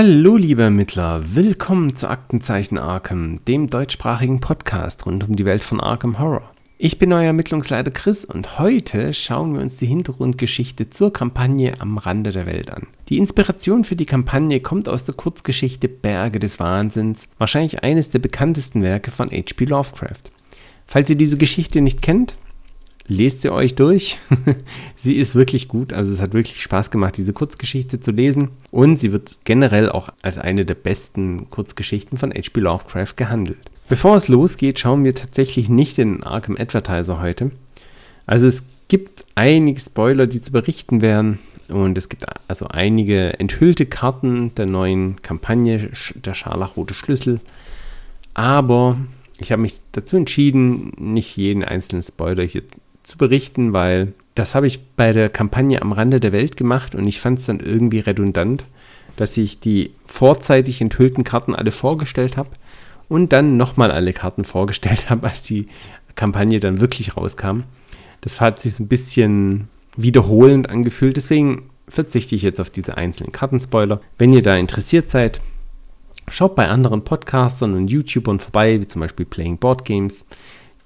Hallo liebe Ermittler, willkommen zu Aktenzeichen Arkham, dem deutschsprachigen Podcast rund um die Welt von Arkham Horror. Ich bin euer Ermittlungsleiter Chris und heute schauen wir uns die Hintergrundgeschichte zur Kampagne am Rande der Welt an. Die Inspiration für die Kampagne kommt aus der Kurzgeschichte Berge des Wahnsinns, wahrscheinlich eines der bekanntesten Werke von H.P. Lovecraft. Falls ihr diese Geschichte nicht kennt, lest sie euch durch. sie ist wirklich gut. Also es hat wirklich Spaß gemacht, diese Kurzgeschichte zu lesen. Und sie wird generell auch als eine der besten Kurzgeschichten von H.P. Lovecraft gehandelt. Bevor es losgeht, schauen wir tatsächlich nicht in den Arkham Advertiser heute. Also es gibt einige Spoiler, die zu berichten wären. Und es gibt also einige enthüllte Karten der neuen Kampagne, der scharlachrote Schlüssel. Aber ich habe mich dazu entschieden, nicht jeden einzelnen Spoiler hier zu berichten, weil das habe ich bei der Kampagne am Rande der Welt gemacht und ich fand es dann irgendwie redundant, dass ich die vorzeitig enthüllten Karten alle vorgestellt habe und dann nochmal alle Karten vorgestellt habe, als die Kampagne dann wirklich rauskam. Das hat sich so ein bisschen wiederholend angefühlt, deswegen verzichte ich jetzt auf diese einzelnen Kartenspoiler. Wenn ihr da interessiert seid, schaut bei anderen Podcastern und YouTubern vorbei, wie zum Beispiel Playing Board Games.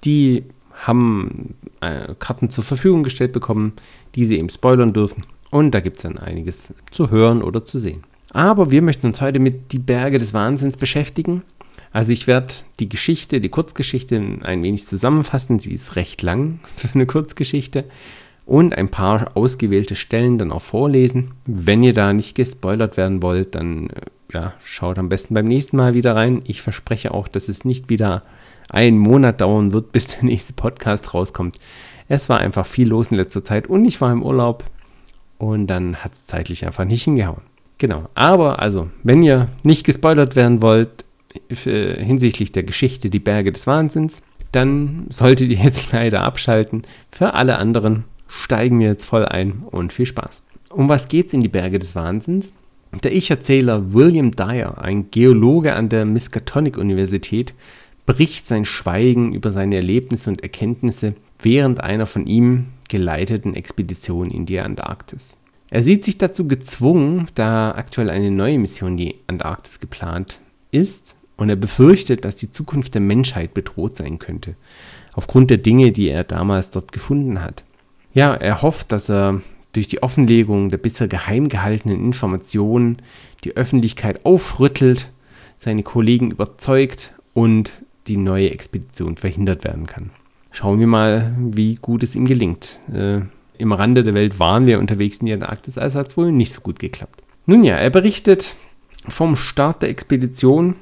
Die haben äh, Karten zur Verfügung gestellt bekommen, die sie eben spoilern dürfen. Und da gibt es dann einiges zu hören oder zu sehen. Aber wir möchten uns heute mit die Berge des Wahnsinns beschäftigen. Also ich werde die Geschichte, die Kurzgeschichte ein wenig zusammenfassen. Sie ist recht lang für eine Kurzgeschichte. Und ein paar ausgewählte Stellen dann auch vorlesen. Wenn ihr da nicht gespoilert werden wollt, dann äh, ja, schaut am besten beim nächsten Mal wieder rein. Ich verspreche auch, dass es nicht wieder einen Monat dauern wird, bis der nächste Podcast rauskommt. Es war einfach viel los in letzter Zeit und ich war im Urlaub und dann hat es zeitlich einfach nicht hingehauen. Genau, aber also, wenn ihr nicht gespoilert werden wollt äh, hinsichtlich der Geschichte Die Berge des Wahnsinns, dann solltet ihr jetzt leider abschalten. Für alle anderen steigen wir jetzt voll ein und viel Spaß. Um was geht's in Die Berge des Wahnsinns? Der Ich-Erzähler William Dyer, ein Geologe an der Miskatonic-Universität, bricht sein Schweigen über seine Erlebnisse und Erkenntnisse während einer von ihm geleiteten Expedition in die Antarktis. Er sieht sich dazu gezwungen, da aktuell eine neue Mission in die Antarktis geplant ist und er befürchtet, dass die Zukunft der Menschheit bedroht sein könnte, aufgrund der Dinge, die er damals dort gefunden hat. Ja, er hofft, dass er durch die Offenlegung der bisher geheim gehaltenen Informationen die Öffentlichkeit aufrüttelt, seine Kollegen überzeugt und die neue Expedition verhindert werden kann. Schauen wir mal, wie gut es ihm gelingt. Äh, Im Rande der Welt waren wir unterwegs in der Antarktis, also hat es wohl nicht so gut geklappt. Nun ja, er berichtet vom Start der Expedition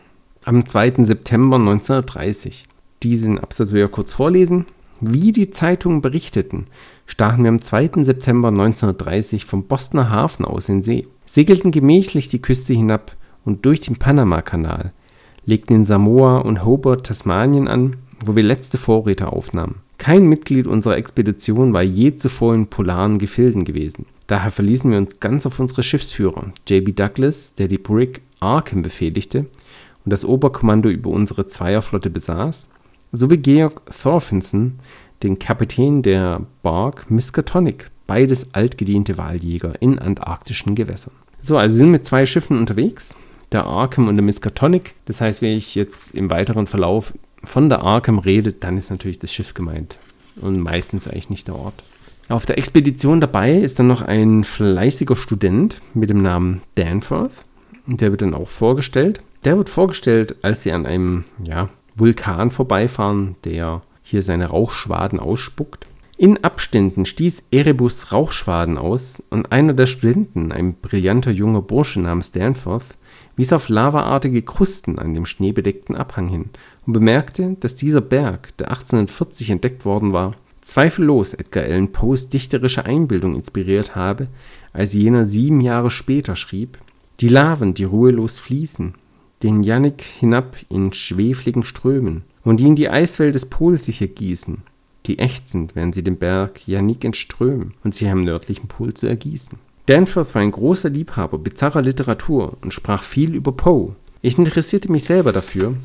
am 2. September 1930. Diesen Absatz will ich kurz vorlesen. Wie die Zeitungen berichteten, stachen wir am 2. September 1930 vom Bostoner Hafen aus in See, segelten gemächlich die Küste hinab und durch den Panamakanal, legten in Samoa und Hobart, Tasmanien an, wo wir letzte Vorräte aufnahmen. Kein Mitglied unserer Expedition war je zuvor in polaren Gefilden gewesen. Daher verließen wir uns ganz auf unsere Schiffsführer, J.B. Douglas, der die Brig Arkham befehligte und das Oberkommando über unsere Zweierflotte besaß, sowie Georg Thorfinson, den Kapitän der Bark Miskatonic, beides altgediente Wahljäger in antarktischen Gewässern. So, also sind mit zwei Schiffen unterwegs der Arkham und der Miskatonic. Das heißt, wenn ich jetzt im weiteren Verlauf von der Arkham rede, dann ist natürlich das Schiff gemeint und meistens eigentlich nicht der Ort. Auf der Expedition dabei ist dann noch ein fleißiger Student mit dem Namen Danforth. Der wird dann auch vorgestellt. Der wird vorgestellt, als sie an einem ja, Vulkan vorbeifahren, der hier seine Rauchschwaden ausspuckt. In Abständen stieß Erebus Rauchschwaden aus und einer der Studenten, ein brillanter junger Bursche namens Danforth, wies auf lavaartige Krusten an dem schneebedeckten Abhang hin und bemerkte, dass dieser Berg, der 1840 entdeckt worden war, zweifellos Edgar Allan Poes dichterische Einbildung inspiriert habe, als jener sieben Jahre später schrieb: Die Laven, die ruhelos fließen, den Jannik hinab in schwefligen Strömen und die in die Eiswelt des Pols sich ergießen, die ächzend werden sie den Berg Jannik entströmen und sich am nördlichen Pol zu ergießen Danforth war ein großer Liebhaber bizarrer Literatur und sprach viel über Poe. Ich interessierte mich selber dafür,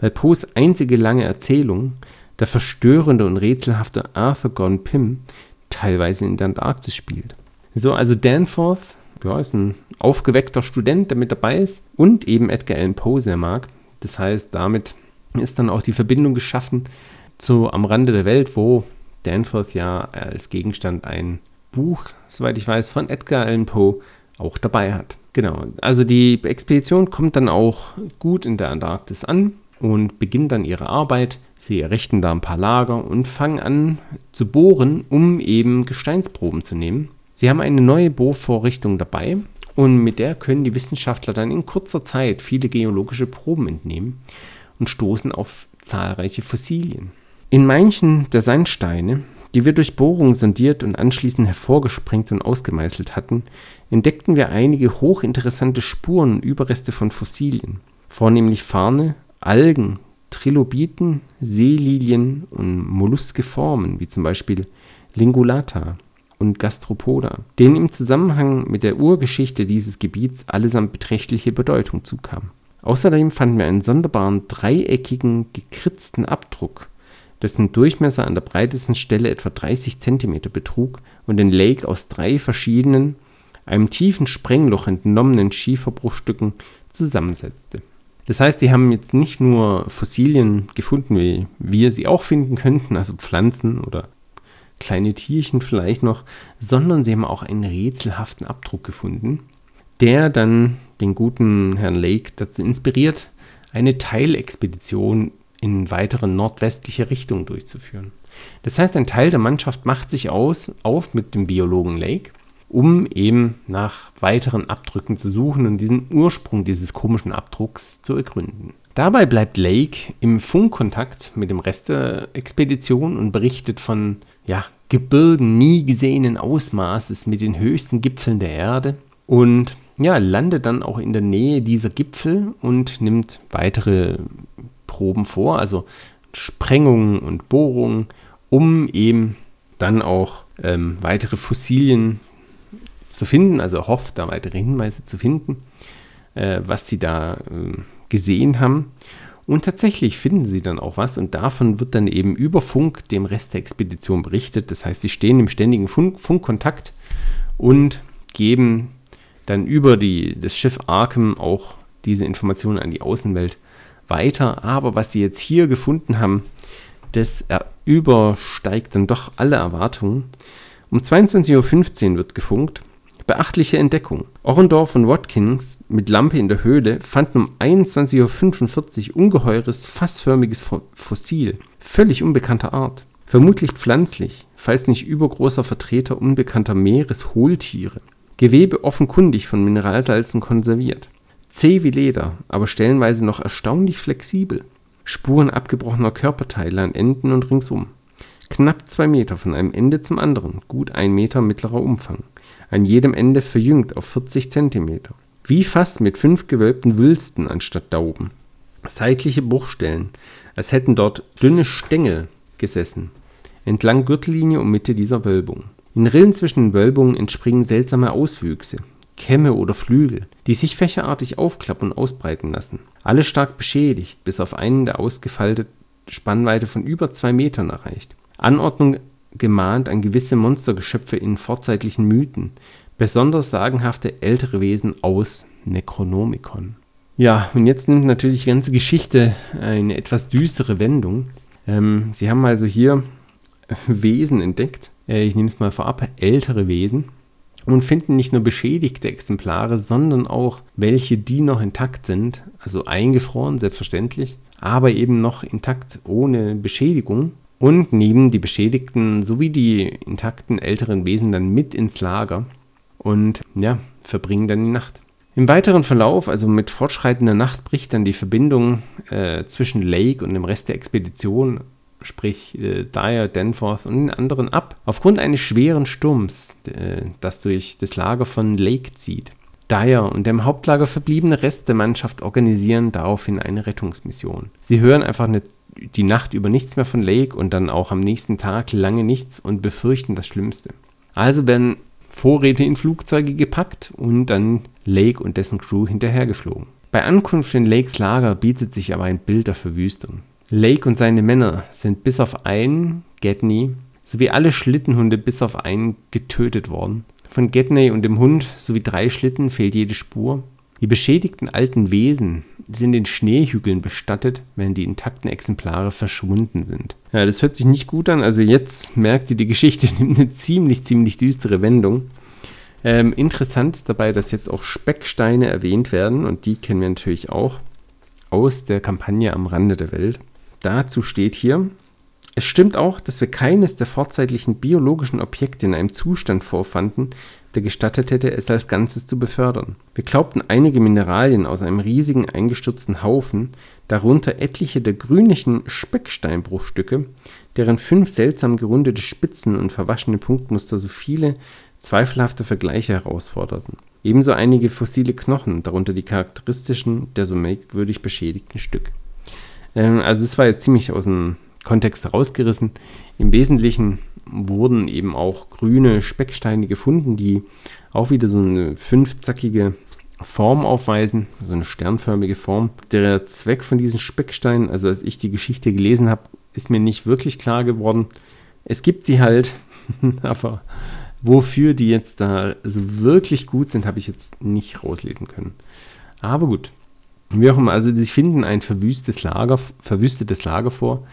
weil Poes einzige lange Erzählung, der verstörende und rätselhafte Arthur Gone Pym, teilweise in der Antarktis spielt. So, also Danforth ja, ist ein aufgeweckter Student, der mit dabei ist und eben Edgar Allan Poe sehr mag. Das heißt, damit ist dann auch die Verbindung geschaffen zu Am Rande der Welt, wo Danforth ja als Gegenstand ein Buch, soweit ich weiß, von Edgar Allan Poe auch dabei hat. Genau, also die Expedition kommt dann auch gut in der Antarktis an und beginnen dann ihre Arbeit. Sie errichten da ein paar Lager und fangen an zu bohren, um eben Gesteinsproben zu nehmen. Sie haben eine neue Bohrvorrichtung dabei und mit der können die Wissenschaftler dann in kurzer Zeit viele geologische Proben entnehmen und stoßen auf zahlreiche Fossilien. In manchen der Sandsteine, die wir durch Bohrungen sondiert und anschließend hervorgesprengt und ausgemeißelt hatten, entdeckten wir einige hochinteressante Spuren und Überreste von Fossilien, vornehmlich Farne, Algen, Trilobiten, Seelilien und molluske Formen, wie zum Beispiel Lingulata und Gastropoda, denen im Zusammenhang mit der Urgeschichte dieses Gebiets allesamt beträchtliche Bedeutung zukam. Außerdem fanden wir einen sonderbaren dreieckigen, gekritzten Abdruck, dessen Durchmesser an der breitesten Stelle etwa 30 cm betrug und den Lake aus drei verschiedenen, einem tiefen Sprengloch entnommenen Schieferbruchstücken zusammensetzte. Das heißt, die haben jetzt nicht nur Fossilien gefunden, wie wir sie auch finden könnten, also Pflanzen oder kleine Tierchen vielleicht noch, sondern sie haben auch einen rätselhaften Abdruck gefunden, der dann den guten Herrn Lake dazu inspiriert, eine Teilexpedition in weitere nordwestliche Richtung durchzuführen. Das heißt, ein Teil der Mannschaft macht sich aus, auf mit dem Biologen Lake um eben nach weiteren Abdrücken zu suchen und diesen Ursprung dieses komischen Abdrucks zu ergründen. Dabei bleibt Lake im Funkkontakt mit dem Rest der Expedition und berichtet von ja, Gebirgen nie gesehenen Ausmaßes mit den höchsten Gipfeln der Erde und ja, landet dann auch in der Nähe dieser Gipfel und nimmt weitere Proben vor, also Sprengungen und Bohrungen, um eben dann auch ähm, weitere Fossilien zu finden, also hofft, da weitere Hinweise zu finden, äh, was sie da äh, gesehen haben. Und tatsächlich finden sie dann auch was und davon wird dann eben über Funk dem Rest der Expedition berichtet. Das heißt, sie stehen im ständigen Funk Funkkontakt und geben dann über die, das Schiff Arkham auch diese Informationen an die Außenwelt weiter. Aber was sie jetzt hier gefunden haben, das übersteigt dann doch alle Erwartungen. Um 22.15 Uhr wird gefunkt Beachtliche Entdeckung. Orendorff und Watkins mit Lampe in der Höhle fanden um 21.45 Uhr ungeheures, fassförmiges Fossil, völlig unbekannter Art. Vermutlich pflanzlich, falls nicht übergroßer Vertreter unbekannter Meereshohltiere. Gewebe offenkundig von Mineralsalzen konserviert. Zäh wie Leder, aber stellenweise noch erstaunlich flexibel. Spuren abgebrochener Körperteile an Enden und ringsum. Knapp zwei Meter von einem Ende zum anderen, gut ein Meter mittlerer Umfang an jedem Ende verjüngt auf 40 cm. Wie fast mit fünf gewölbten Wülsten anstatt Dauben. Seitliche Bruchstellen, als hätten dort dünne Stängel gesessen, entlang Gürtellinie und Mitte dieser Wölbung. In Rillen zwischen den Wölbungen entspringen seltsame Auswüchse, Kämme oder Flügel, die sich fächerartig aufklappen und ausbreiten lassen. Alle stark beschädigt, bis auf einen der ausgefeilte Spannweite von über zwei Metern erreicht. Anordnung gemahnt an gewisse Monstergeschöpfe in vorzeitlichen Mythen, besonders sagenhafte ältere Wesen aus Necronomicon. Ja, und jetzt nimmt natürlich die ganze Geschichte eine etwas düstere Wendung. Ähm, sie haben also hier Wesen entdeckt, äh, ich nehme es mal vorab, ältere Wesen, und finden nicht nur beschädigte Exemplare, sondern auch welche, die noch intakt sind, also eingefroren, selbstverständlich, aber eben noch intakt ohne Beschädigung und nehmen die beschädigten sowie die intakten älteren Wesen dann mit ins Lager und ja, verbringen dann die Nacht. Im weiteren Verlauf, also mit fortschreitender Nacht, bricht dann die Verbindung äh, zwischen Lake und dem Rest der Expedition, sprich äh, Dyer, Danforth und den anderen ab, aufgrund eines schweren Sturms, äh, das durch das Lager von Lake zieht. Dyer und der im Hauptlager verbliebene Rest der Mannschaft organisieren daraufhin eine Rettungsmission. Sie hören einfach eine die Nacht über nichts mehr von Lake und dann auch am nächsten Tag lange nichts und befürchten das Schlimmste. Also werden Vorräte in Flugzeuge gepackt und dann Lake und dessen Crew hinterhergeflogen. Bei Ankunft in Lakes Lager bietet sich aber ein Bild der Verwüstung. Lake und seine Männer sind bis auf einen, Gedney, sowie alle Schlittenhunde bis auf einen getötet worden, Von Gedney und dem Hund sowie drei Schlitten fehlt jede Spur. Die beschädigten alten Wesen sind in Schneehügeln bestattet, während die intakten Exemplare verschwunden sind. Ja, das hört sich nicht gut an. Also jetzt merkt ihr, die Geschichte nimmt eine ziemlich, ziemlich düstere Wendung. Ähm, interessant ist dabei, dass jetzt auch Specksteine erwähnt werden und die kennen wir natürlich auch aus der Kampagne am Rande der Welt. Dazu steht hier, es stimmt auch, dass wir keines der vorzeitlichen biologischen Objekte in einem Zustand vorfanden, der gestattet hätte, es als Ganzes zu befördern. Wir glaubten einige Mineralien aus einem riesigen eingestürzten Haufen, darunter etliche der grünlichen Specksteinbruchstücke, deren fünf seltsam gerundete Spitzen und verwaschene Punktmuster so viele zweifelhafte Vergleiche herausforderten. Ebenso einige fossile Knochen, darunter die charakteristischen der so merkwürdig beschädigten Stücke. Ähm, also es war jetzt ziemlich aus dem Kontext herausgerissen. Im Wesentlichen wurden eben auch grüne Specksteine gefunden, die auch wieder so eine fünfzackige Form aufweisen, so eine sternförmige Form. Der Zweck von diesen Specksteinen, also als ich die Geschichte gelesen habe, ist mir nicht wirklich klar geworden. Es gibt sie halt, aber wofür die jetzt da so wirklich gut sind, habe ich jetzt nicht rauslesen können. Aber gut. Wie auch immer, also sie finden ein verwüstetes Lager, verwüstetes Lager vor.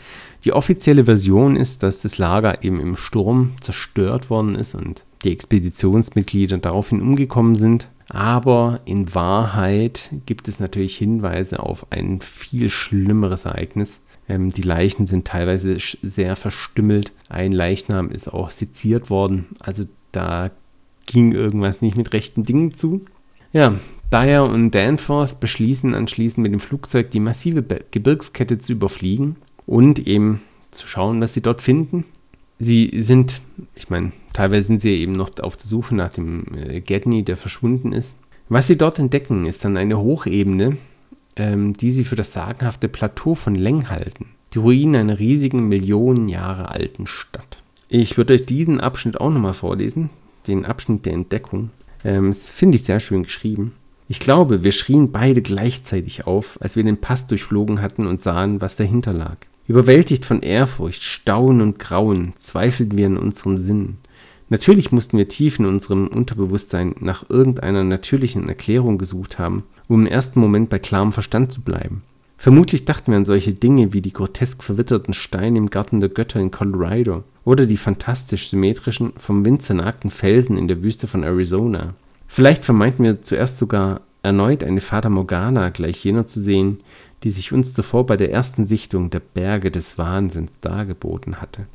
Die offizielle Version ist, dass das Lager eben im Sturm zerstört worden ist und die Expeditionsmitglieder daraufhin umgekommen sind. Aber in Wahrheit gibt es natürlich Hinweise auf ein viel schlimmeres Ereignis. Ähm, die Leichen sind teilweise sehr verstümmelt. Ein Leichnam ist auch seziert worden. Also da ging irgendwas nicht mit rechten Dingen zu. Ja, Dyer und Danforth beschließen anschließend mit dem Flugzeug die massive Gebirgskette zu überfliegen und eben zu schauen, was sie dort finden. Sie sind, ich meine, teilweise sind sie eben noch auf der Suche nach dem äh, Gedney, der verschwunden ist. Was sie dort entdecken, ist dann eine Hochebene, ähm, die sie für das sagenhafte Plateau von Leng halten. Die Ruinen einer riesigen, Millionen Jahre alten Stadt. Ich würde euch diesen Abschnitt auch nochmal vorlesen, den Abschnitt der Entdeckung. Ähm, das finde ich sehr schön geschrieben. Ich glaube, wir schrien beide gleichzeitig auf, als wir den Pass durchflogen hatten und sahen, was dahinter lag. Überwältigt von Ehrfurcht, Staunen und Grauen zweifelten wir in unseren Sinnen. Natürlich mussten wir tief in unserem Unterbewusstsein nach irgendeiner natürlichen Erklärung gesucht haben, um im ersten Moment bei klarem Verstand zu bleiben. Vermutlich dachten wir an solche Dinge wie die grotesk verwitterten Steine im Garten der Götter in Colorado oder die fantastisch symmetrischen, vom Wind zernagten Felsen in der Wüste von Arizona. Vielleicht vermeinten wir zuerst sogar erneut eine Fata Morgana gleich jener zu sehen, die sich uns zuvor bei der ersten Sichtung der Berge des Wahnsinns dargeboten hatte.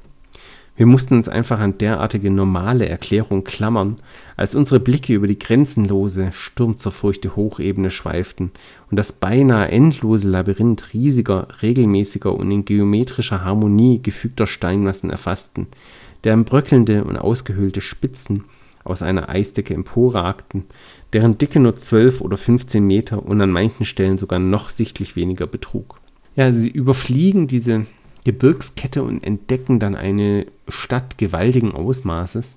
Wir mussten uns einfach an derartige normale Erklärung klammern, als unsere Blicke über die grenzenlose, sturmzerfurchte Hochebene schweiften und das beinahe endlose Labyrinth riesiger, regelmäßiger und in geometrischer Harmonie gefügter Steinmassen erfassten, deren bröckelnde und ausgehöhlte Spitzen aus einer Eisdecke emporragten, deren Dicke nur 12 oder 15 Meter und an manchen Stellen sogar noch sichtlich weniger betrug. Ja, sie überfliegen diese Gebirgskette und entdecken dann eine Stadt gewaltigen Ausmaßes,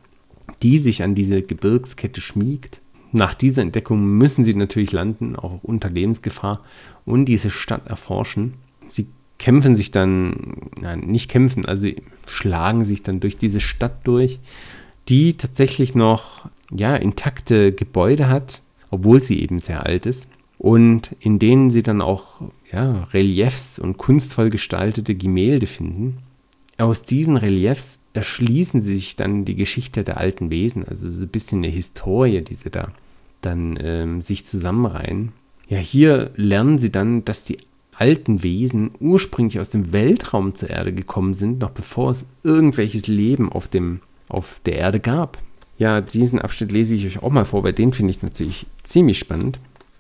die sich an diese Gebirgskette schmiegt. Nach dieser Entdeckung müssen sie natürlich landen, auch unter Lebensgefahr, und diese Stadt erforschen. Sie kämpfen sich dann, ja, nicht kämpfen, also schlagen sich dann durch diese Stadt durch die tatsächlich noch ja, intakte Gebäude hat, obwohl sie eben sehr alt ist. Und in denen sie dann auch ja, Reliefs und kunstvoll gestaltete Gemälde finden. Aus diesen Reliefs erschließen sie sich dann die Geschichte der alten Wesen, also so ein bisschen eine Historie, die sie da dann ähm, sich zusammenreihen. Ja, hier lernen sie dann, dass die alten Wesen ursprünglich aus dem Weltraum zur Erde gekommen sind, noch bevor es irgendwelches Leben auf dem auf der Erde gab. Ja, diesen Abschnitt lese ich euch auch mal vor, weil den finde ich natürlich ziemlich spannend.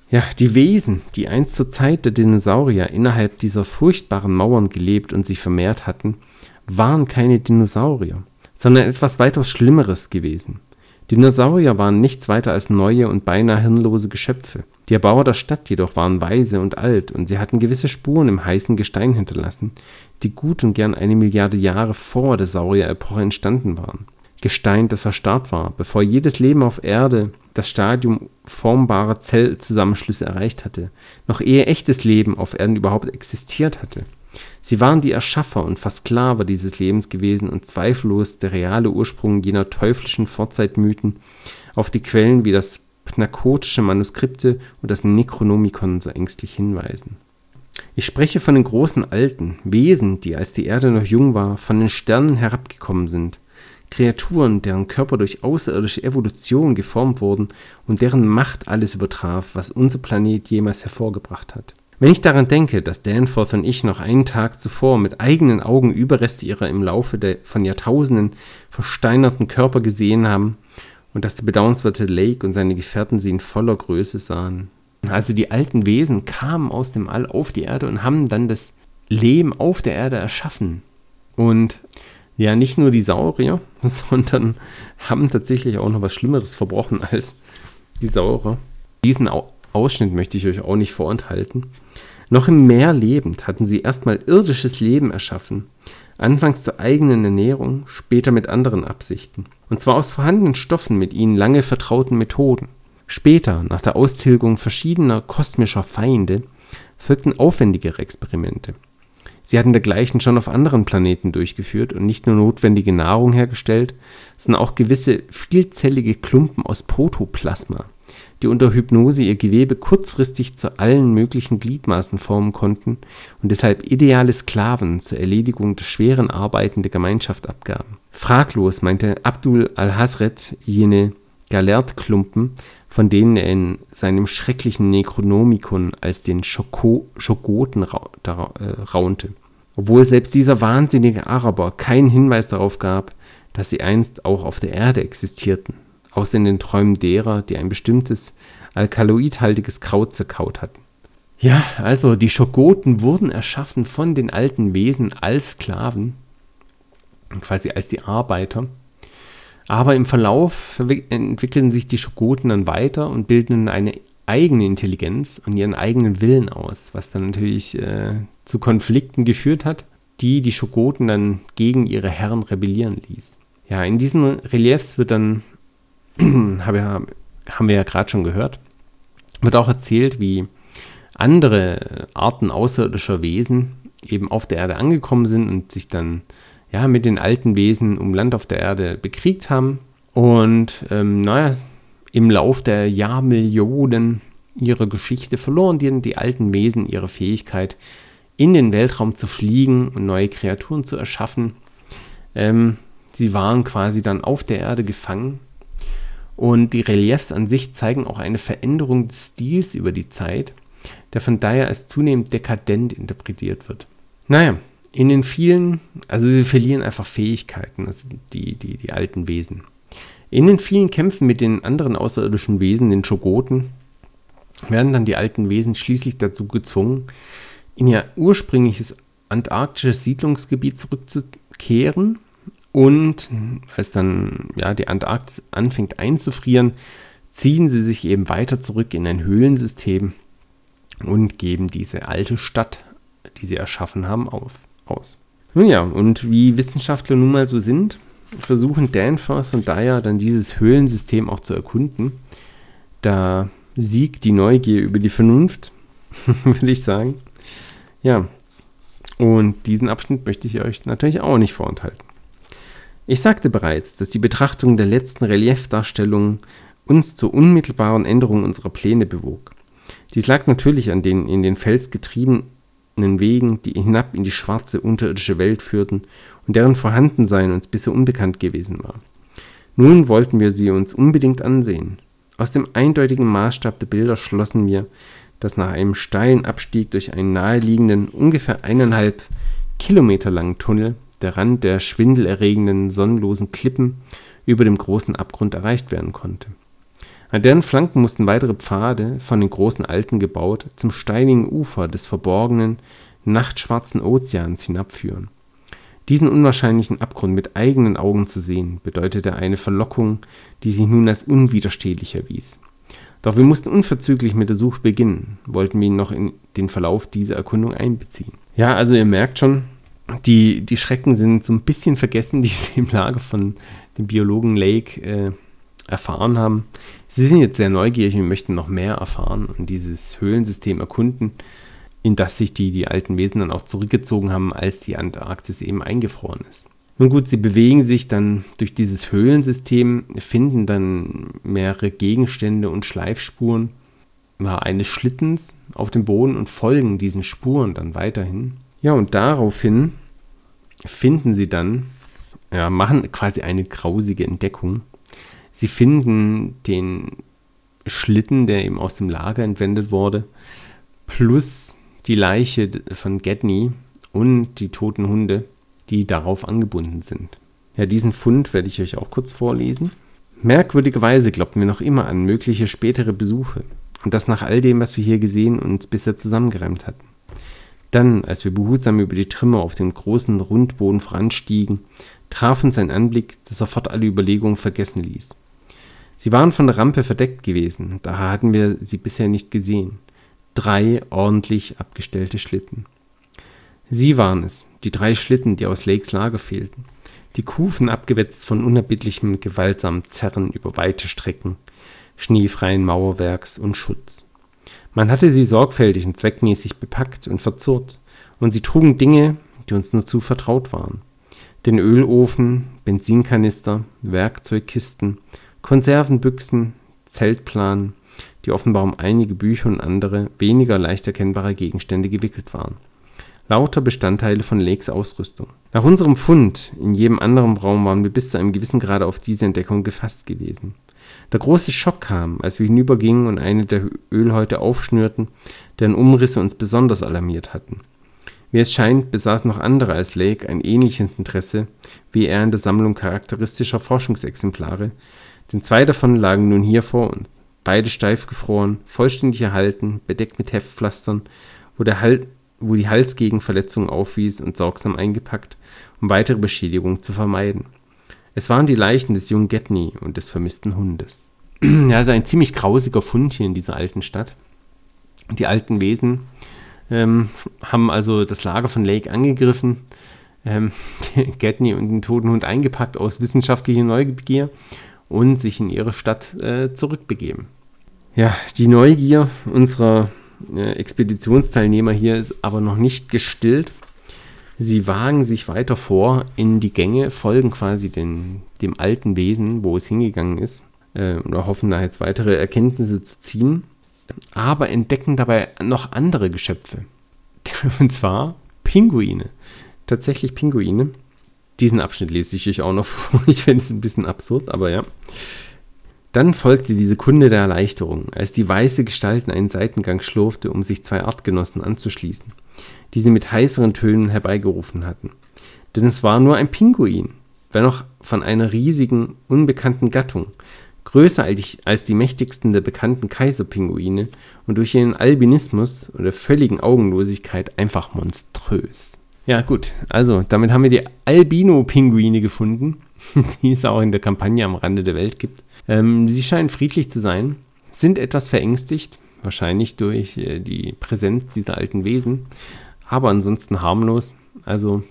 Ja, die Wesen, die einst zur Zeit der Dinosaurier innerhalb dieser furchtbaren Mauern gelebt und sich vermehrt hatten, waren keine Dinosaurier, sondern etwas weitaus Schlimmeres gewesen. Dinosaurier waren nichts weiter als neue und beinahe hirnlose Geschöpfe. Die Erbauer der Stadt jedoch waren weise und alt und sie hatten gewisse Spuren im heißen Gestein hinterlassen, die gut und gern eine Milliarde Jahre vor der Saurierepoche entstanden waren. Gestein, das erstarrt war, bevor jedes Leben auf Erde das Stadium formbarer Zellzusammenschlüsse erreicht hatte, noch ehe echtes Leben auf Erden überhaupt existiert hatte. Sie waren die Erschaffer und Versklaver dieses Lebens gewesen und zweifellos der reale Ursprung jener teuflischen Vorzeitmythen, auf die Quellen wie das pnakotische Manuskripte und das Necronomicon so ängstlich hinweisen. Ich spreche von den großen Alten, Wesen, die, als die Erde noch jung war, von den Sternen herabgekommen sind, Kreaturen, deren Körper durch außerirdische Evolution geformt wurden und deren Macht alles übertraf, was unser Planet jemals hervorgebracht hat. Wenn ich daran denke, dass Danforth und ich noch einen Tag zuvor mit eigenen Augen Überreste ihrer im Laufe der, von Jahrtausenden versteinerten Körper gesehen haben und dass der bedauernswerte Lake und seine Gefährten sie in voller Größe sahen. Also die alten Wesen kamen aus dem All auf die Erde und haben dann das Leben auf der Erde erschaffen. Und ja, nicht nur die Saurier, sondern haben tatsächlich auch noch was Schlimmeres verbrochen als die Saurier. Diesen Ausschnitt möchte ich euch auch nicht vorenthalten. Noch im Meer lebend hatten sie erstmal irdisches Leben erschaffen, anfangs zur eigenen Ernährung, später mit anderen Absichten. Und zwar aus vorhandenen Stoffen mit ihnen lange vertrauten Methoden. Später, nach der Austilgung verschiedener kosmischer Feinde, folgten aufwendigere Experimente. Sie hatten dergleichen schon auf anderen Planeten durchgeführt und nicht nur notwendige Nahrung hergestellt, sondern auch gewisse vielzellige Klumpen aus Protoplasma, die unter Hypnose ihr Gewebe kurzfristig zu allen möglichen Gliedmaßen formen konnten und deshalb ideale Sklaven zur Erledigung der schweren Arbeiten der Gemeinschaft abgaben. Fraglos meinte Abdul al-Hasret jene Galertklumpen, von denen er in seinem schrecklichen Necronomicon als den Schoko Schogoten ra äh, raunte. Obwohl selbst dieser wahnsinnige Araber keinen Hinweis darauf gab, dass sie einst auch auf der Erde existierten, außer in den Träumen derer, die ein bestimmtes alkaloidhaltiges Kraut zerkaut hatten. Ja, also die Schogoten wurden erschaffen von den alten Wesen als Sklaven, quasi als die Arbeiter, aber im Verlauf entwickeln sich die Schogoten dann weiter und bilden eine eigene Intelligenz und ihren eigenen Willen aus, was dann natürlich äh, zu Konflikten geführt hat, die die Schogoten dann gegen ihre Herren rebellieren ließ. Ja, in diesen Reliefs wird dann, haben wir ja gerade schon gehört, wird auch erzählt, wie andere Arten außerirdischer Wesen eben auf der Erde angekommen sind und sich dann ja, mit den alten Wesen um Land auf der Erde bekriegt haben. Und ähm, naja, im Lauf der Jahrmillionen ihrer Geschichte verloren die, die alten Wesen ihre Fähigkeit, in den Weltraum zu fliegen und neue Kreaturen zu erschaffen. Ähm, sie waren quasi dann auf der Erde gefangen. Und die Reliefs an sich zeigen auch eine Veränderung des Stils über die Zeit, der von daher als zunehmend dekadent interpretiert wird. Naja, in den vielen, also sie verlieren einfach Fähigkeiten, also die, die, die alten Wesen. In den vielen Kämpfen mit den anderen außerirdischen Wesen, den Schogoten, werden dann die alten Wesen schließlich dazu gezwungen, in ihr ursprüngliches antarktisches Siedlungsgebiet zurückzukehren. Und als dann ja, die Antarktis anfängt einzufrieren, ziehen sie sich eben weiter zurück in ein Höhlensystem und geben diese alte Stadt, die sie erschaffen haben, auf aus. Nun ja, und wie Wissenschaftler nun mal so sind, versuchen Danforth und Dyer dann dieses Höhlensystem auch zu erkunden. Da siegt die Neugier über die Vernunft, würde ich sagen. Ja, und diesen Abschnitt möchte ich euch natürlich auch nicht vorenthalten. Ich sagte bereits, dass die Betrachtung der letzten Reliefdarstellungen uns zur unmittelbaren Änderung unserer Pläne bewog. Dies lag natürlich an den in den Fels getrieben Wegen, die hinab in die schwarze unterirdische Welt führten und deren Vorhandensein uns bisher unbekannt gewesen war. Nun wollten wir sie uns unbedingt ansehen. Aus dem eindeutigen Maßstab der Bilder schlossen wir, dass nach einem steilen Abstieg durch einen naheliegenden, ungefähr eineinhalb Kilometer langen Tunnel der Rand der schwindelerregenden, sonnenlosen Klippen über dem großen Abgrund erreicht werden konnte. An deren Flanken mussten weitere Pfade, von den großen Alten gebaut, zum steinigen Ufer des verborgenen, nachtschwarzen Ozeans hinabführen. Diesen unwahrscheinlichen Abgrund mit eigenen Augen zu sehen, bedeutete eine Verlockung, die sich nun als unwiderstehlich erwies. Doch wir mussten unverzüglich mit der Suche beginnen, wollten wir ihn noch in den Verlauf dieser Erkundung einbeziehen. Ja, also ihr merkt schon, die, die Schrecken sind so ein bisschen vergessen, die sie im Lager von dem Biologen Lake äh, erfahren haben. Sie sind jetzt sehr neugierig und möchten noch mehr erfahren und dieses Höhlensystem erkunden. in das sich die, die alten Wesen dann auch zurückgezogen haben, als die Antarktis eben eingefroren ist. Nun gut, sie bewegen sich dann durch dieses Höhlensystem, finden dann mehrere Gegenstände und Schleifspuren eines Schlittens auf dem Boden und folgen diesen Spuren dann weiterhin. Ja, und daraufhin finden sie dann, ja, machen quasi eine grausige Entdeckung. Sie finden den Schlitten, der eben aus dem Lager entwendet wurde, plus die Leiche von Gedney und die toten Hunde die darauf angebunden sind. Ja, diesen Fund werde ich euch auch kurz vorlesen. Merkwürdigerweise glaubten wir noch immer an mögliche spätere Besuche und das nach all dem, was wir hier gesehen und bisher zusammengereimt hatten. Dann, als wir behutsam über die Trümmer auf dem großen Rundboden voranstiegen, traf uns ein Anblick, der sofort alle Überlegungen vergessen ließ. Sie waren von der Rampe verdeckt gewesen, daher hatten wir sie bisher nicht gesehen. Drei ordentlich abgestellte Schlitten. Sie waren es, die drei Schlitten, die aus Lakes Lager fehlten, die Kufen abgewetzt von unerbittlichem, gewaltsamen Zerren über weite Strecken, schneefreien Mauerwerks und Schutz. Man hatte sie sorgfältig und zweckmäßig bepackt und verzurrt, und sie trugen Dinge, die uns nur zu vertraut waren. Den Ölofen, Benzinkanister, Werkzeugkisten, Konservenbüchsen, Zeltplan, die offenbar um einige Bücher und andere, weniger leicht erkennbare Gegenstände gewickelt waren lauter Bestandteile von Lakes Ausrüstung. Nach unserem Fund in jedem anderen Raum waren wir bis zu einem gewissen Grade auf diese Entdeckung gefasst gewesen. Der große Schock kam, als wir hinübergingen und eine der Ölhäute aufschnürten, deren Umrisse uns besonders alarmiert hatten. Wie es scheint, besaß noch andere als Lake ein ähnliches Interesse wie er in der Sammlung charakteristischer Forschungsexemplare, denn zwei davon lagen nun hier vor uns, beide steif gefroren, vollständig erhalten, bedeckt mit Heftpflastern, wo wo die Halsgegend Verletzungen aufwies und sorgsam eingepackt, um weitere Beschädigungen zu vermeiden. Es waren die Leichen des jungen Getney und des vermissten Hundes. ja, also ein ziemlich grausiger Fund hier in dieser alten Stadt. Die alten Wesen ähm, haben also das Lager von Lake angegriffen, ähm, Getney und den toten Hund eingepackt aus wissenschaftlicher Neugier und sich in ihre Stadt äh, zurückbegeben. Ja, die Neugier unserer äh, Expeditionsteilnehmer hier ist aber noch nicht gestillt. Sie wagen sich weiter vor in die Gänge, folgen quasi den, dem alten Wesen, wo es hingegangen ist, äh, und hoffen da jetzt weitere Erkenntnisse zu ziehen, aber entdecken dabei noch andere Geschöpfe. Und zwar Pinguine. Tatsächlich Pinguine. Diesen Abschnitt lese ich euch auch noch vor. Ich finde es ein bisschen absurd, aber ja. Dann folgte die Sekunde der Erleichterung, als die weiße Gestalt in einen Seitengang schlurfte, um sich zwei Artgenossen anzuschließen, die sie mit heißeren Tönen herbeigerufen hatten. Denn es war nur ein Pinguin, wenn auch von einer riesigen, unbekannten Gattung, größer als die mächtigsten der bekannten Kaiserpinguine und durch ihren Albinismus oder völligen Augenlosigkeit einfach monströs. Ja, gut, also damit haben wir die Albino-Pinguine gefunden, die es auch in der Kampagne am Rande der Welt gibt. Ähm, sie scheinen friedlich zu sein, sind etwas verängstigt, wahrscheinlich durch äh, die Präsenz dieser alten Wesen, aber ansonsten harmlos. Also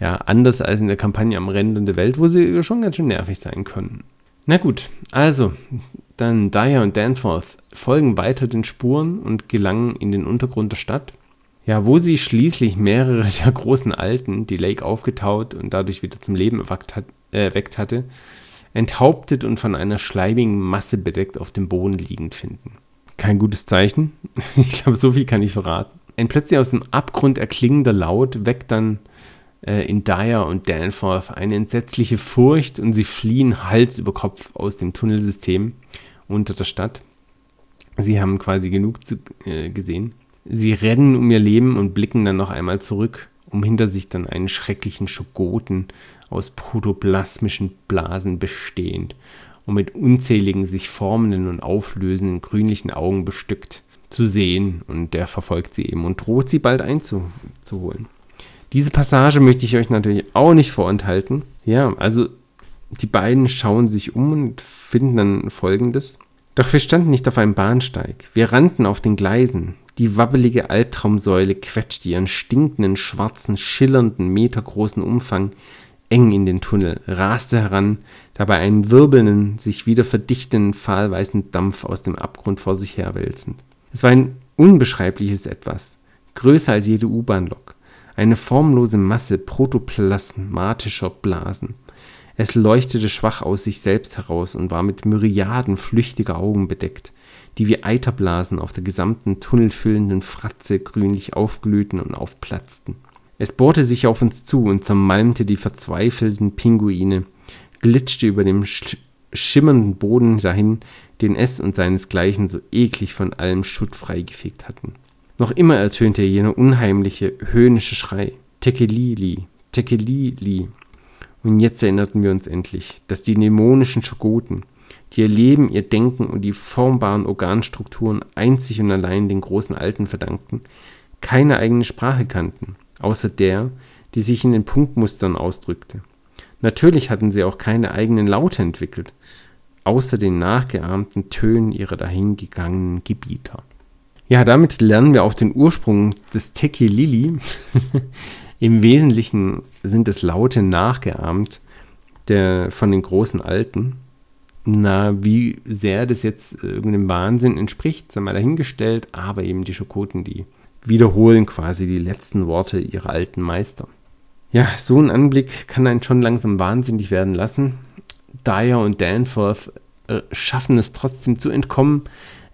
ja, anders als in der Kampagne am Rande der Welt, wo sie schon ganz schön nervig sein können. Na gut, also, dann Dyer und Danforth folgen weiter den Spuren und gelangen in den Untergrund der Stadt. Ja, wo sie schließlich mehrere der großen Alten, die Lake aufgetaut und dadurch wieder zum Leben erweckt, hat, äh, erweckt hatte, enthauptet und von einer schleimigen Masse bedeckt auf dem Boden liegend finden. Kein gutes Zeichen. Ich glaube, so viel kann ich verraten. Ein plötzlich aus dem Abgrund erklingender Laut weckt dann äh, in Dyer und Danforth eine entsetzliche Furcht und sie fliehen Hals über Kopf aus dem Tunnelsystem unter der Stadt. Sie haben quasi genug zu, äh, gesehen. Sie rennen um ihr Leben und blicken dann noch einmal zurück, um hinter sich dann einen schrecklichen Schogoten aus protoplasmischen Blasen bestehend und mit unzähligen sich formenden und auflösenden grünlichen Augen bestückt zu sehen und der verfolgt sie eben und droht sie bald einzuholen. Diese Passage möchte ich euch natürlich auch nicht vorenthalten. Ja, also die beiden schauen sich um und finden dann folgendes. Doch wir standen nicht auf einem Bahnsteig. Wir rannten auf den Gleisen. Die wabbelige Albtraumsäule quetschte ihren stinkenden, schwarzen, schillernden, metergroßen Umfang eng in den Tunnel, raste heran, dabei einen wirbelnden, sich wieder verdichtenden, fahlweißen Dampf aus dem Abgrund vor sich herwälzend. Es war ein unbeschreibliches Etwas, größer als jede U-Bahn-Lok, eine formlose Masse protoplasmatischer Blasen. Es leuchtete schwach aus sich selbst heraus und war mit Myriaden flüchtiger Augen bedeckt, die wie Eiterblasen auf der gesamten tunnelfüllenden Fratze grünlich aufglühten und aufplatzten. Es bohrte sich auf uns zu und zermalmte die verzweifelten Pinguine, glitschte über dem sch schimmernden Boden dahin, den es und seinesgleichen so eklig von allem Schutt freigefegt hatten. Noch immer ertönte jener unheimliche, höhnische Schrei. Tekelili, Tekelili. Und jetzt erinnerten wir uns endlich, dass die dämonischen Schogoten, die ihr Leben, ihr Denken und die formbaren Organstrukturen einzig und allein den großen Alten verdankten, keine eigene Sprache kannten, außer der, die sich in den Punktmustern ausdrückte. Natürlich hatten sie auch keine eigenen Laute entwickelt, außer den nachgeahmten Tönen ihrer dahingegangenen Gebieter. Ja, damit lernen wir auch den Ursprung des Teki Lili. Im Wesentlichen sind es Laute nachgeahmt der, von den großen Alten. Na, wie sehr das jetzt irgendeinem Wahnsinn entspricht, sei mal dahingestellt, aber eben die Schokoten, die wiederholen quasi die letzten Worte ihrer alten Meister. Ja, so ein Anblick kann einen schon langsam wahnsinnig werden lassen. Dyer und Danforth äh, schaffen es trotzdem zu entkommen,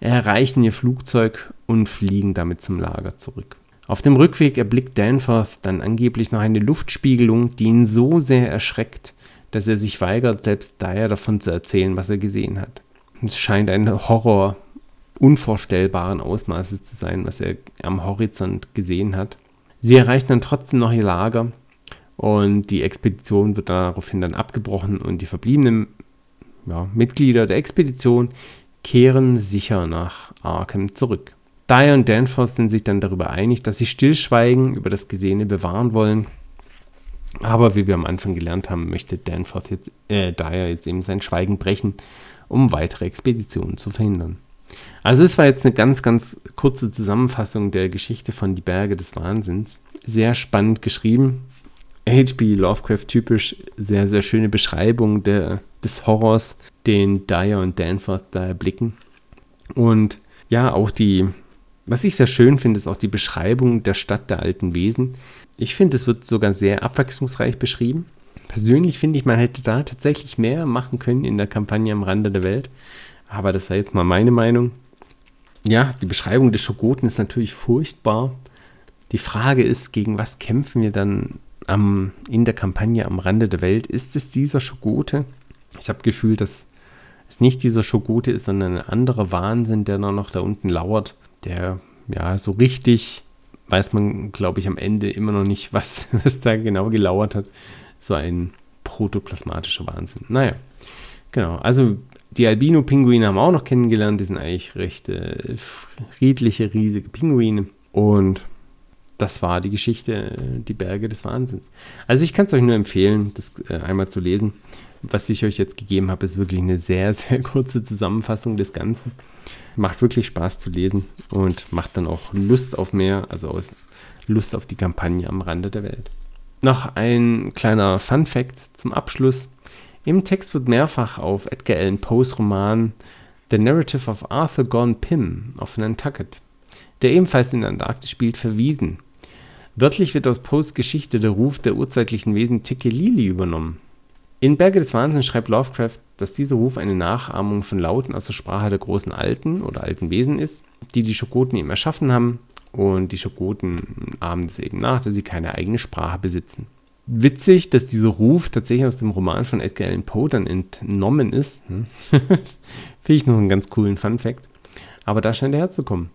erreichen ihr Flugzeug und fliegen damit zum Lager zurück. Auf dem Rückweg erblickt Danforth dann angeblich noch eine Luftspiegelung, die ihn so sehr erschreckt, dass er sich weigert, selbst Dyer davon zu erzählen, was er gesehen hat. Es scheint ein Horror unvorstellbaren Ausmaßes zu sein, was er am Horizont gesehen hat. Sie erreichen dann trotzdem noch ihr Lager und die Expedition wird daraufhin dann abgebrochen und die verbliebenen ja, Mitglieder der Expedition kehren sicher nach Arkham zurück. Dyer und Danforth sind sich dann darüber einig, dass sie Stillschweigen über das Gesehene bewahren wollen. Aber wie wir am Anfang gelernt haben, möchte Danforth jetzt, äh, Dyer jetzt eben sein Schweigen brechen, um weitere Expeditionen zu verhindern. Also es war jetzt eine ganz, ganz kurze Zusammenfassung der Geschichte von Die Berge des Wahnsinns. Sehr spannend geschrieben. H.P. Lovecraft typisch, sehr, sehr schöne Beschreibung der, des Horrors, den Dyer und Danforth da erblicken. Und ja, auch die, was ich sehr schön finde, ist auch die Beschreibung der Stadt der alten Wesen. Ich finde, es wird sogar sehr abwechslungsreich beschrieben. Persönlich finde ich, man hätte da tatsächlich mehr machen können in der Kampagne am Rande der Welt. Aber das sei jetzt mal meine Meinung. Ja, die Beschreibung des Schogoten ist natürlich furchtbar. Die Frage ist, gegen was kämpfen wir dann am, in der Kampagne am Rande der Welt? Ist es dieser Schogote? Ich habe Gefühl, dass es nicht dieser Schogote ist, sondern ein anderer Wahnsinn, der noch da unten lauert, der ja so richtig weiß man, glaube ich, am Ende immer noch nicht, was, was da genau gelauert hat. So ein protoplasmatischer Wahnsinn. Naja, genau. Also die Albino-Pinguine haben wir auch noch kennengelernt. Die sind eigentlich recht äh, friedliche, riesige Pinguine. Und das war die Geschichte, äh, die Berge des Wahnsinns. Also ich kann es euch nur empfehlen, das äh, einmal zu lesen. Was ich euch jetzt gegeben habe, ist wirklich eine sehr, sehr kurze Zusammenfassung des Ganzen. Macht wirklich Spaß zu lesen und macht dann auch Lust auf mehr, also Lust auf die Kampagne am Rande der Welt. Noch ein kleiner Fun Fact zum Abschluss. Im Text wird mehrfach auf Edgar Allan Poes Roman The Narrative of Arthur Gone Pym of Nantucket, der ebenfalls in der Antarktis spielt, verwiesen. Wörtlich wird aus Poes Geschichte der Ruf der urzeitlichen Wesen Tekelili übernommen. In Berge des Wahnsinns schreibt Lovecraft, dass dieser Ruf eine Nachahmung von Lauten aus der Sprache der großen Alten oder alten Wesen ist, die die Schokoten eben erschaffen haben und die Schokoten ahmen es eben nach, dass sie keine eigene Sprache besitzen witzig, dass dieser Ruf tatsächlich aus dem Roman von Edgar Allan Poe dann entnommen ist. Hm? Finde ich noch einen ganz coolen Fun-Fact. Aber da scheint er herzukommen.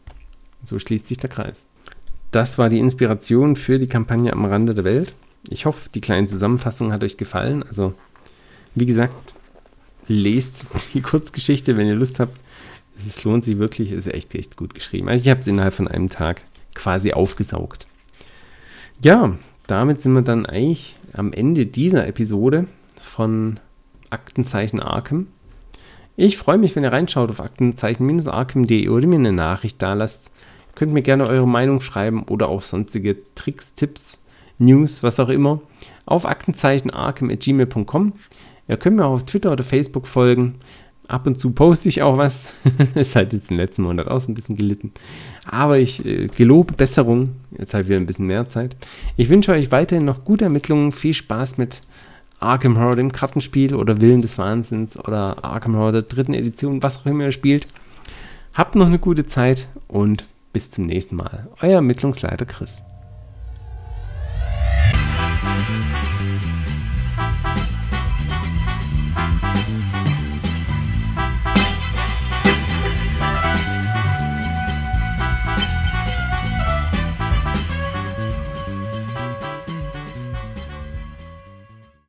So schließt sich der Kreis. Das war die Inspiration für die Kampagne am Rande der Welt. Ich hoffe, die kleine Zusammenfassung hat euch gefallen. Also, wie gesagt, lest die Kurzgeschichte, wenn ihr Lust habt. Es lohnt sich wirklich, es ist echt, echt gut geschrieben. Also ich habe es innerhalb von einem Tag quasi aufgesaugt. Ja, damit sind wir dann eigentlich am Ende dieser Episode von Aktenzeichen Arkham. Ich freue mich, wenn ihr reinschaut auf aktenzeichen-arkham.de oder mir eine Nachricht da lasst. Ihr könnt mir gerne eure Meinung schreiben oder auch sonstige Tricks, Tipps, News, was auch immer auf aktenzeichenarkham.gmail.com ihr könnt mir auch auf Twitter oder Facebook folgen. Ab und zu poste ich auch was. ist halt jetzt im letzten Monat auch so ein bisschen gelitten. Aber ich äh, gelobe Besserung. Jetzt habe wieder ein bisschen mehr Zeit. Ich wünsche euch weiterhin noch gute Ermittlungen. Viel Spaß mit Arkham Horror, dem Kartenspiel oder Willen des Wahnsinns oder Arkham Horror der dritten Edition, was auch immer ihr spielt. Habt noch eine gute Zeit und bis zum nächsten Mal. Euer Ermittlungsleiter Chris.